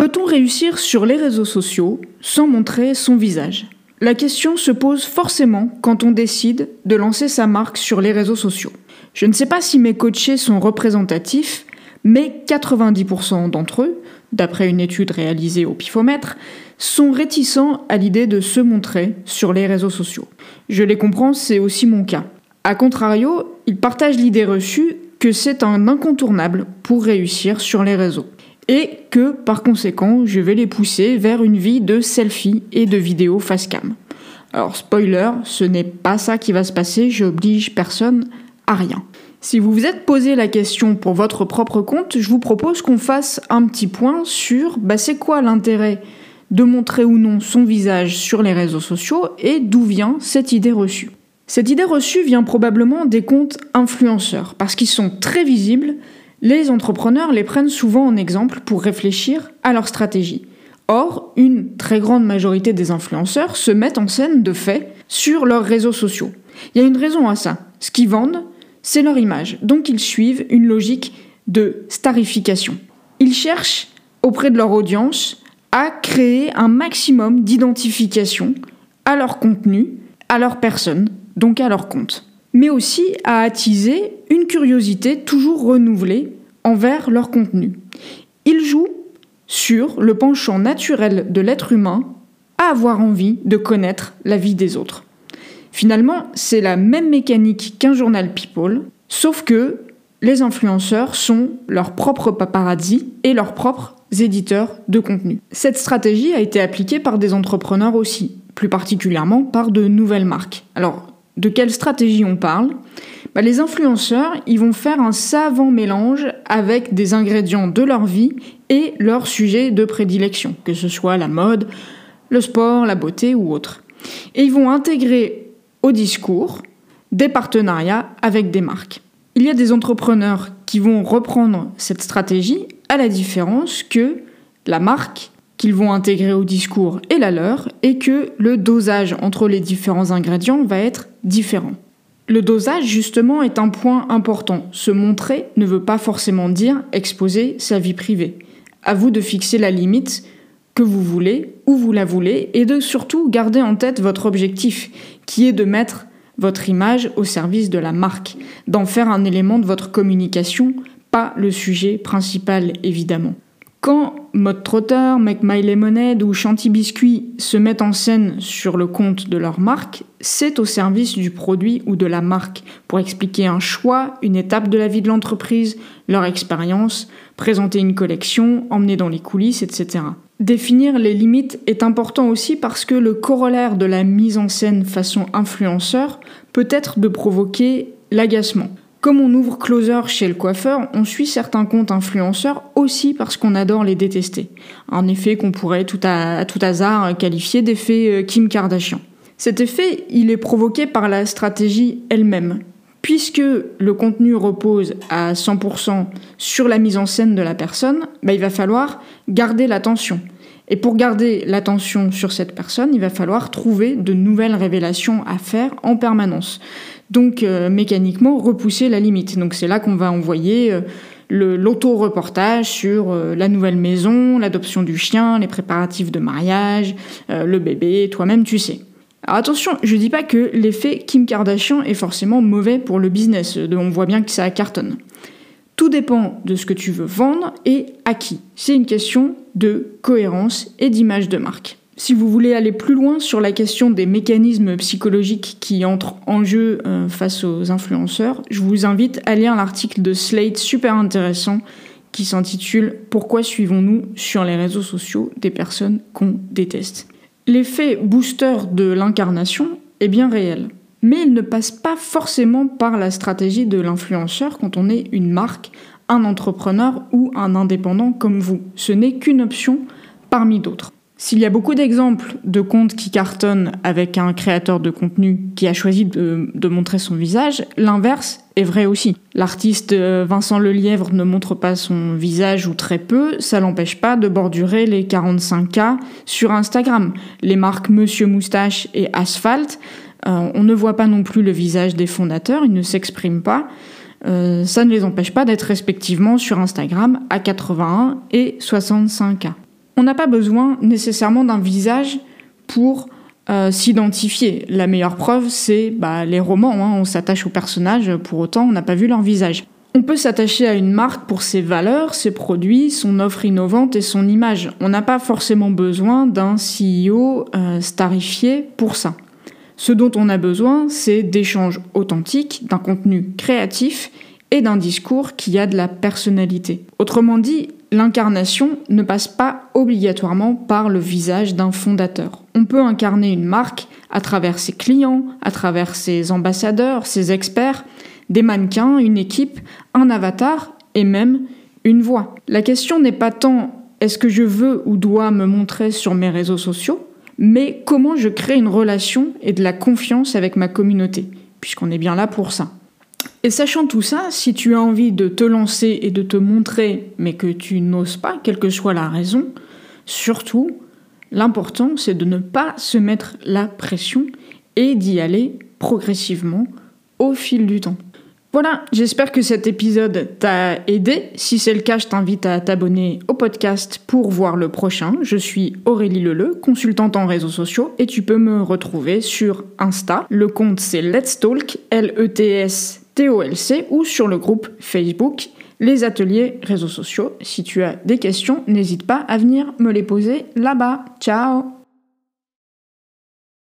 Peut-on réussir sur les réseaux sociaux sans montrer son visage? La question se pose forcément quand on décide de lancer sa marque sur les réseaux sociaux. Je ne sais pas si mes coachés sont représentatifs, mais 90% d'entre eux, d'après une étude réalisée au pifomètre, sont réticents à l'idée de se montrer sur les réseaux sociaux. Je les comprends, c'est aussi mon cas. A contrario, ils partagent l'idée reçue que c'est un incontournable pour réussir sur les réseaux. Et que, par conséquent, je vais les pousser vers une vie de selfie et de vidéos face cam. Alors, spoiler, ce n'est pas ça qui va se passer, j'oblige personne à rien. Si vous vous êtes posé la question pour votre propre compte, je vous propose qu'on fasse un petit point sur bah, c'est quoi l'intérêt de montrer ou non son visage sur les réseaux sociaux et d'où vient cette idée reçue. Cette idée reçue vient probablement des comptes influenceurs, parce qu'ils sont très visibles, les entrepreneurs les prennent souvent en exemple pour réfléchir à leur stratégie. Or, une très grande majorité des influenceurs se mettent en scène de fait sur leurs réseaux sociaux. Il y a une raison à ça. Ce qu'ils vendent, c'est leur image. Donc ils suivent une logique de starification. Ils cherchent auprès de leur audience à créer un maximum d'identification à leur contenu, à leur personne, donc à leur compte, mais aussi à attiser une curiosité toujours renouvelée envers leur contenu. Ils jouent sur le penchant naturel de l'être humain à avoir envie de connaître la vie des autres. Finalement, c'est la même mécanique qu'un journal People, sauf que les influenceurs sont leurs propres paparazzi et leurs propres éditeurs de contenu. Cette stratégie a été appliquée par des entrepreneurs aussi, plus particulièrement par de nouvelles marques. De quelle stratégie on parle bah, Les influenceurs, ils vont faire un savant mélange avec des ingrédients de leur vie et leur sujet de prédilection, que ce soit la mode, le sport, la beauté ou autre. Et ils vont intégrer au discours des partenariats avec des marques. Il y a des entrepreneurs qui vont reprendre cette stratégie à la différence que la marque qu'ils vont intégrer au discours est la leur et que le dosage entre les différents ingrédients va être différent. Le dosage, justement, est un point important. Se montrer ne veut pas forcément dire exposer sa vie privée. À vous de fixer la limite que vous voulez, où vous la voulez, et de surtout garder en tête votre objectif, qui est de mettre votre image au service de la marque, d'en faire un élément de votre communication, pas le sujet principal évidemment. Quand Mode Trotter, Make My Lemonade ou Chanty Biscuit se mettent en scène sur le compte de leur marque, c'est au service du produit ou de la marque pour expliquer un choix, une étape de la vie de l'entreprise, leur expérience, présenter une collection, emmener dans les coulisses, etc. Définir les limites est important aussi parce que le corollaire de la mise en scène façon influenceur peut être de provoquer l'agacement. Comme on ouvre Closer chez le coiffeur, on suit certains comptes influenceurs aussi parce qu'on adore les détester. Un effet qu'on pourrait tout à, tout hasard qualifier d'effet euh, Kim Kardashian. Cet effet, il est provoqué par la stratégie elle-même. Puisque le contenu repose à 100% sur la mise en scène de la personne, bah, il va falloir garder l'attention. Et pour garder l'attention sur cette personne, il va falloir trouver de nouvelles révélations à faire en permanence. Donc euh, mécaniquement repousser la limite. Donc c'est là qu'on va envoyer euh, l'auto-reportage sur euh, la nouvelle maison, l'adoption du chien, les préparatifs de mariage, le bébé, toi-même tu sais. Alors attention, je dis pas que l'effet Kim Kardashian est forcément mauvais pour le business, on voit bien que ça cartonne. Tout dépend de ce que tu veux vendre et à qui. C'est une question de cohérence et d'image de marque. Si vous voulez aller plus loin sur la question des mécanismes psychologiques qui entrent en jeu euh, face aux influenceurs, je vous invite à lire l'article de Slate super intéressant qui s'intitule Pourquoi suivons-nous sur les réseaux sociaux des personnes qu'on déteste? L'effet booster de l'incarnation est bien réel, mais il ne passe pas forcément par la stratégie de l'influenceur quand on est une marque, un entrepreneur ou un indépendant comme vous. Ce n'est qu'une option parmi d'autres. S'il y a beaucoup d'exemples de comptes qui cartonnent avec un créateur de contenu qui a choisi de, montrer son visage, l'inverse est vrai aussi. L'artiste euh, Vincent Lelièvre ne montre pas son visage ou très peu, ça l'empêche pas de bordurer les 45K sur Instagram. Les marques Monsieur Moustache et Asphalt, euh, on ne voit pas non plus le visage des fondateurs, ils ne s'expriment pas. Euh, ça ne les empêche pas d'être respectivement sur Instagram à 81 et 65K. On n'a pas besoin nécessairement d'un visage pour euh, s'identifier. La meilleure preuve, c'est bah, les romans. Hein. On s'attache aux personnages, pour autant, on n'a pas vu leur visage. On peut s'attacher à une marque pour ses valeurs, ses produits, son offre innovante et son image. On n'a pas forcément besoin d'un CEO euh, starifié pour ça. Ce dont on a besoin, c'est d'échanges authentiques, d'un contenu créatif et d'un discours qui a de la personnalité. Autrement dit, l'incarnation ne passe pas obligatoirement par le visage d'un fondateur. On peut incarner une marque à travers ses clients, à travers ses ambassadeurs, ses experts, des mannequins, une équipe, un avatar et même une voix. La question n'est pas tant est-ce que je veux ou dois me montrer sur mes réseaux sociaux, mais comment je crée une relation et de la confiance avec ma communauté, puisqu'on est bien là pour ça. Et sachant tout ça, si tu as envie de te lancer et de te montrer, mais que tu n'oses pas, quelle que soit la raison, surtout, l'important c'est de ne pas se mettre la pression et d'y aller progressivement au fil du temps. Voilà, j'espère que cet épisode t'a aidé. Si c'est le cas, je t'invite à t'abonner au podcast pour voir le prochain. Je suis Aurélie Leleu, consultante en réseaux sociaux, et tu peux me retrouver sur Insta. Le compte c'est Let's Talk, L-E-T-S-T-O-L-C, ou sur le groupe Facebook Les Ateliers Réseaux Sociaux. Si tu as des questions, n'hésite pas à venir me les poser là-bas. Ciao